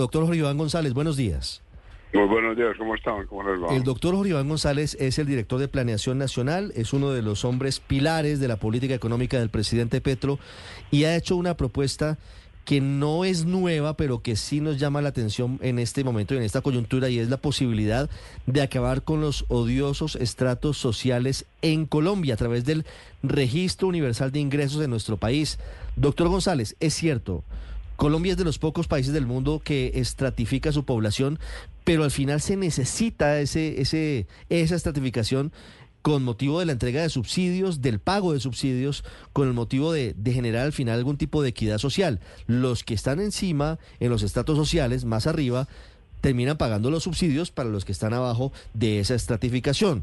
Doctor Jorge Iván González, buenos días. Muy buenos días, ¿cómo están? ¿Cómo les va? El doctor Jorge Iván González es el director de Planeación Nacional, es uno de los hombres pilares de la política económica del presidente Petro y ha hecho una propuesta que no es nueva, pero que sí nos llama la atención en este momento y en esta coyuntura, y es la posibilidad de acabar con los odiosos estratos sociales en Colombia a través del Registro Universal de Ingresos de nuestro país. Doctor González, es cierto, Colombia es de los pocos países del mundo que estratifica su población, pero al final se necesita ese, ese, esa estratificación con motivo de la entrega de subsidios, del pago de subsidios, con el motivo de, de, generar al final algún tipo de equidad social. Los que están encima, en los estratos sociales, más arriba, terminan pagando los subsidios para los que están abajo de esa estratificación.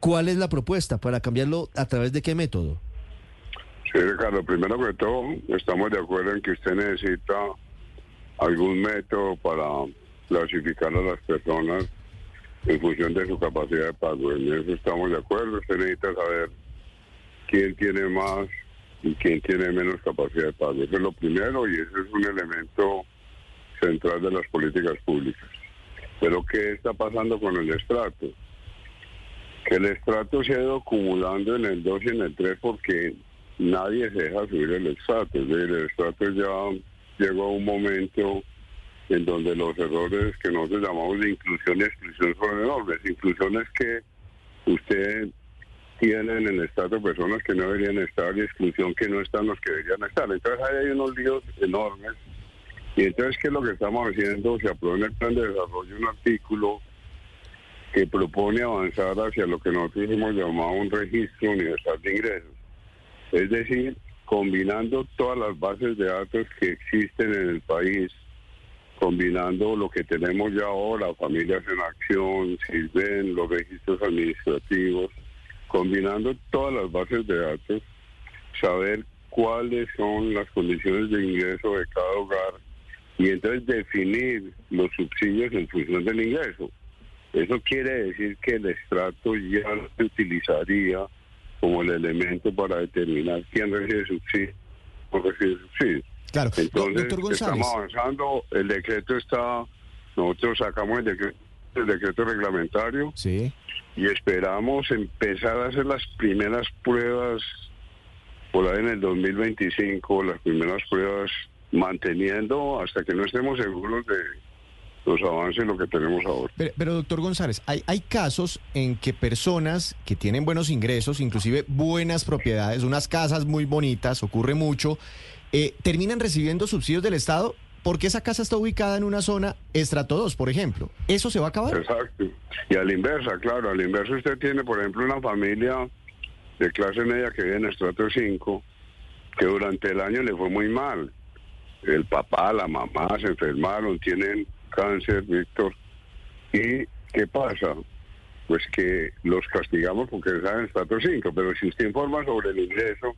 ¿Cuál es la propuesta para cambiarlo? ¿A través de qué método? Sí, Ricardo, primero que todo, estamos de acuerdo en que usted necesita algún método para clasificar a las personas en función de su capacidad de pago. En eso estamos de acuerdo. Usted necesita saber quién tiene más y quién tiene menos capacidad de pago. Eso es lo primero y ese es un elemento central de las políticas públicas. Pero ¿qué está pasando con el estrato? Que el estrato se ha ido acumulando en el 2 y en el 3 porque nadie se deja subir el estrato. Es decir, el estrato ya llegó a un momento en donde los errores que nosotros llamamos de inclusión y exclusión son enormes. Inclusión es que usted tiene en el Estado personas que no deberían estar y exclusión que no están los que deberían estar. Entonces hay unos líos enormes. Y entonces, ¿qué es lo que estamos haciendo? Se aprobó en el plan de desarrollo un artículo que propone avanzar hacia lo que nosotros hemos llamado un registro universal de ingresos. Es decir, combinando todas las bases de datos que existen en el país, combinando lo que tenemos ya ahora, Familias en Acción, SISBEN, los registros administrativos, combinando todas las bases de datos, saber cuáles son las condiciones de ingreso de cada hogar y entonces definir los subsidios en función del ingreso. Eso quiere decir que el estrato ya se utilizaría como el elemento para determinar quién recibe subsidio o recibe subsidio. Claro, Entonces, estamos avanzando, el decreto está, nosotros sacamos el decreto, el decreto reglamentario Sí. y esperamos empezar a hacer las primeras pruebas por ahí en el 2025, las primeras pruebas manteniendo hasta que no estemos seguros de los avances lo que tenemos ahora. Pero, pero, doctor González, hay, hay casos en que personas que tienen buenos ingresos, inclusive buenas propiedades, unas casas muy bonitas, ocurre mucho, eh, terminan recibiendo subsidios del Estado porque esa casa está ubicada en una zona estrato 2, por ejemplo. ¿Eso se va a acabar? Exacto. Y a la inversa, claro, a la inversa usted tiene, por ejemplo, una familia de clase media que vive en estrato 5, que durante el año le fue muy mal. El papá, la mamá se enfermaron, tienen cáncer, Víctor. ¿Y qué pasa? Pues que los castigamos porque están en estrato 5, pero si usted informa sobre el ingreso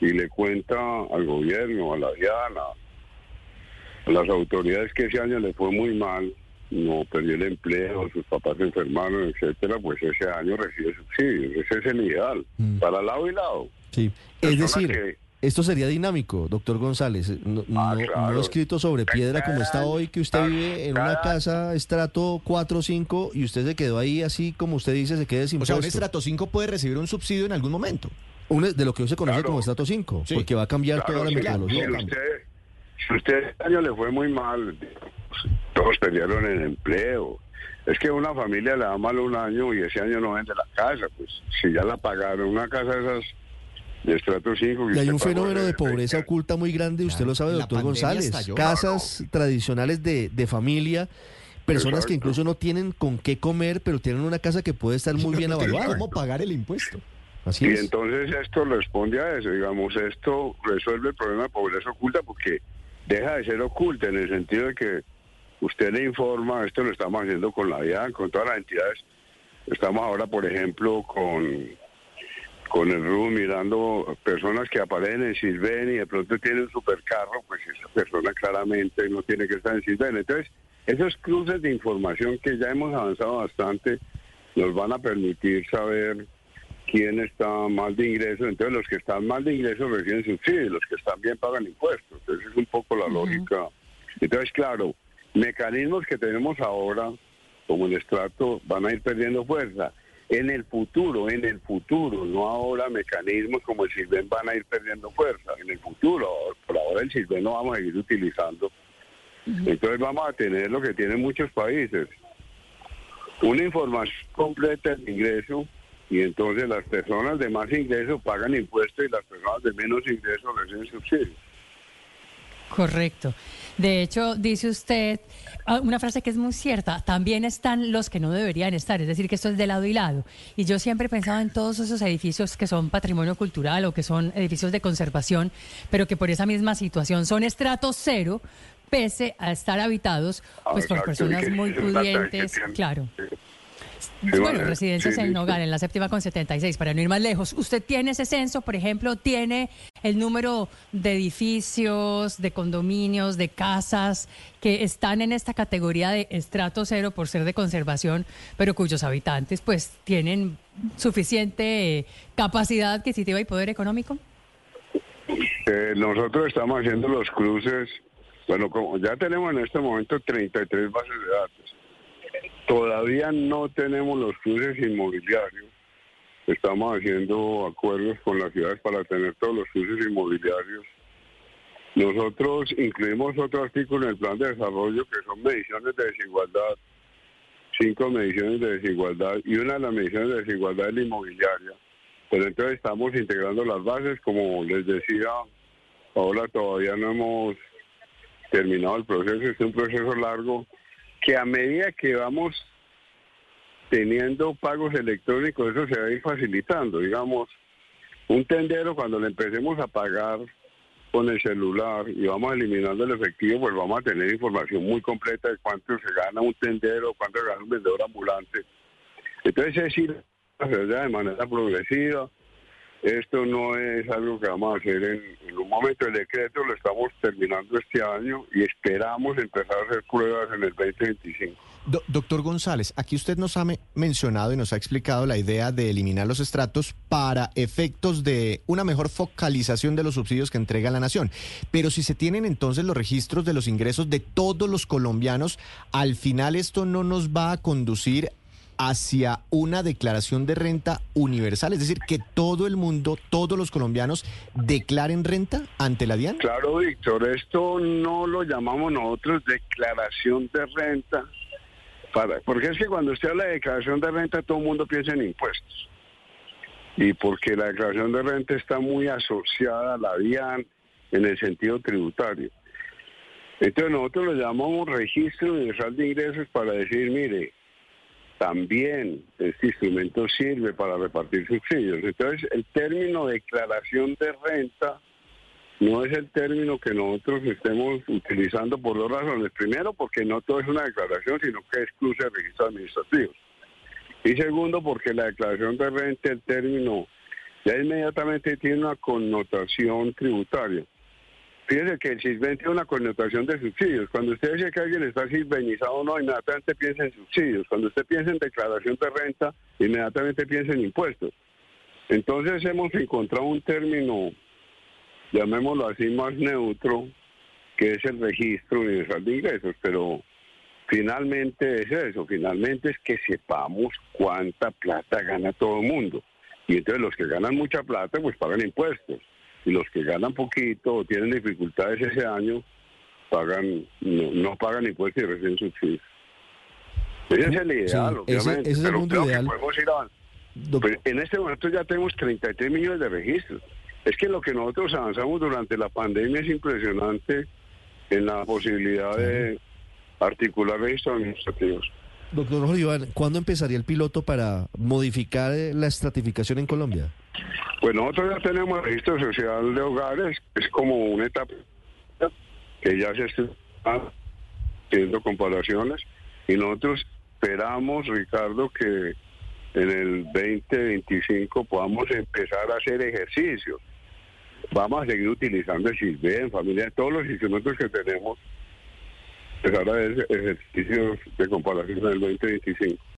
y le cuenta al gobierno, a la Diana, a las autoridades que ese año le fue muy mal, no perdió el empleo, sus papás se enfermaron, etcétera, pues ese año recibe subsidios. Ese es el ideal, Mm. para lado y lado. Sí. Es Personas decir, que- esto sería dinámico, doctor González. No, Ah, no- claro. no escrito sobre piedra como está hoy, que usted vive en una casa estrato 4 o 5 y usted se quedó ahí así como usted dice, se quede sin O sea, un estrato 5 puede recibir un subsidio en algún momento. Un- de lo que hoy se conoce Claro. como estrato 5, Sí. porque va a cambiar Claro, toda la metodología. Si usted, si usted este año le fue muy mal, todos perdieron el empleo. Es que una familia le da mal un año y ese año no vende la casa, pues si ya la pagaron, una casa de esas de estrato 5. Y hay un fenómeno de pobreza oculta muy grande, usted Claro, lo sabe, doctor González. estalló. Casas tradicionales de, de familia, personas que incluso no tienen con qué comer, pero tienen una casa que puede estar muy bien evaluada. ¿Cómo pagar el impuesto? Así Y es. entonces esto responde a eso, digamos, esto resuelve el problema de pobreza oculta porque deja de ser oculta en el sentido de que usted le informa, esto lo estamos haciendo con la DIAN, con todas las entidades. Estamos ahora, por ejemplo, con, con el RU mirando personas que aparecen en Silven y de pronto tienen un supercarro, pues esa persona claramente no tiene que estar en Silven. Entonces, esos cruces de información que ya hemos avanzado bastante nos van a permitir saber quién está mal de ingresos. Entonces, los que están mal de ingresos reciben subsidios, los que están bien pagan impuestos. Esa es un poco la lógica. Entonces, claro, mecanismos que tenemos ahora, como el estrato, van a ir perdiendo fuerza. En el futuro, en el futuro, no ahora mecanismos como el Silven van a ir perdiendo fuerza. En el futuro, por ahora el Silven no vamos a seguir utilizando. Entonces vamos a tener lo que tienen muchos países, una información completa del ingreso y entonces las personas de más ingreso pagan impuestos y las personas de menos ingreso reciben subsidios. Correcto. De hecho, dice usted ah, una frase que es muy cierta, también están los que no deberían estar, es decir, que esto es de lado y lado. Y yo siempre he pensado en todos esos edificios que son patrimonio cultural o que son edificios de conservación, pero que por esa misma situación son estrato cero, pese a estar habitados pues por Exacto, personas muy pudientes, claro. Sí, Bueno, residencias Sí, en. Nogal, en la séptima con 76, para no ir más lejos. ¿Usted tiene ese censo, por ejemplo, tiene el número de edificios, de condominios, de casas que están en esta categoría de estrato cero por ser de conservación, pero cuyos habitantes pues tienen suficiente eh, capacidad adquisitiva y poder económico? Eh, nosotros estamos haciendo los cruces, bueno, como ya tenemos en este momento 33 bases de datos. Todavía no tenemos los cruces inmobiliarios. Estamos haciendo acuerdos con las ciudades para tener todos los cruces inmobiliarios. Nosotros incluimos otro artículo en el plan de desarrollo que son mediciones de desigualdad, cinco mediciones de desigualdad y una de las mediciones de desigualdad es la inmobiliaria. Pero entonces estamos integrando las bases, como les decía, ahora todavía no hemos terminado el proceso, es un proceso largo que a medida que vamos teniendo pagos electrónicos, eso se va a ir facilitando. Digamos, un tendero cuando le empecemos a pagar con el celular y vamos eliminando el efectivo, pues vamos a tener información muy completa de cuánto se gana un tendero, cuánto se gana un vendedor ambulante. Entonces es ir de manera progresiva. Esto no es algo que vamos a hacer en, un momento. El decreto lo estamos terminando este año y esperamos empezar a hacer pruebas en el 2025. Do- doctor González, aquí usted nos ha me- mencionado y nos ha explicado la idea de eliminar los estratos para efectos de una mejor focalización de los subsidios que entrega la nación. Pero si se tienen entonces los registros de los ingresos de todos los colombianos, al final esto no nos va a conducir hacia una declaración de renta universal, es decir, que todo el mundo, todos los colombianos declaren renta ante la DIAN. Claro, Víctor, esto no lo llamamos nosotros declaración de renta, porque es que cuando usted habla de declaración de renta todo el mundo piensa en impuestos. Y porque la declaración de renta está muy asociada a la DIAN en el sentido tributario. Entonces nosotros lo llamamos registro universal de ingresos para decir, mire, también este instrumento sirve para repartir subsidios. Entonces el término declaración de renta no es el término que nosotros estemos utilizando por dos razones. Primero, porque no todo es una declaración, sino que de registros administrativos. Y segundo, porque la declaración de renta, el término, ya inmediatamente tiene una connotación tributaria. Fíjese que el CISBEN tiene una connotación de subsidios. Cuando usted dice que alguien está CISBENizado no, inmediatamente piensa en subsidios. Cuando usted piensa en declaración de renta, inmediatamente piensa en impuestos. Entonces hemos encontrado un término llamémoslo así, más neutro, que es el registro universal de ingresos, pero finalmente es eso, finalmente es que sepamos cuánta plata gana todo el mundo. Y entonces los que ganan mucha plata, pues pagan impuestos. Y los que ganan poquito o tienen dificultades ese año, pagan no, no pagan impuestos y reciben subsidios. Ese es el ideal, Sí, ese- obviamente. ese es el pero mundo creo que ideal. podemos ir. Doc- Pues en este momento ya tenemos 33 millones de registros. Es que lo que nosotros avanzamos durante la pandemia es impresionante en la posibilidad de articular registros administrativos. Doctor Jorge Iván, ¿cuándo empezaría el piloto para modificar la estratificación en Colombia? Pues nosotros ya tenemos el registro social de hogares, es como una etapa que ya se está haciendo comparaciones y nosotros esperamos, Ricardo, que en el 2025 podamos empezar a hacer ejercicios. Vamos a seguir utilizando el CISBEN, familia, todos los instrumentos que tenemos, empezar a hacer ejercicios de comparación en el 2025.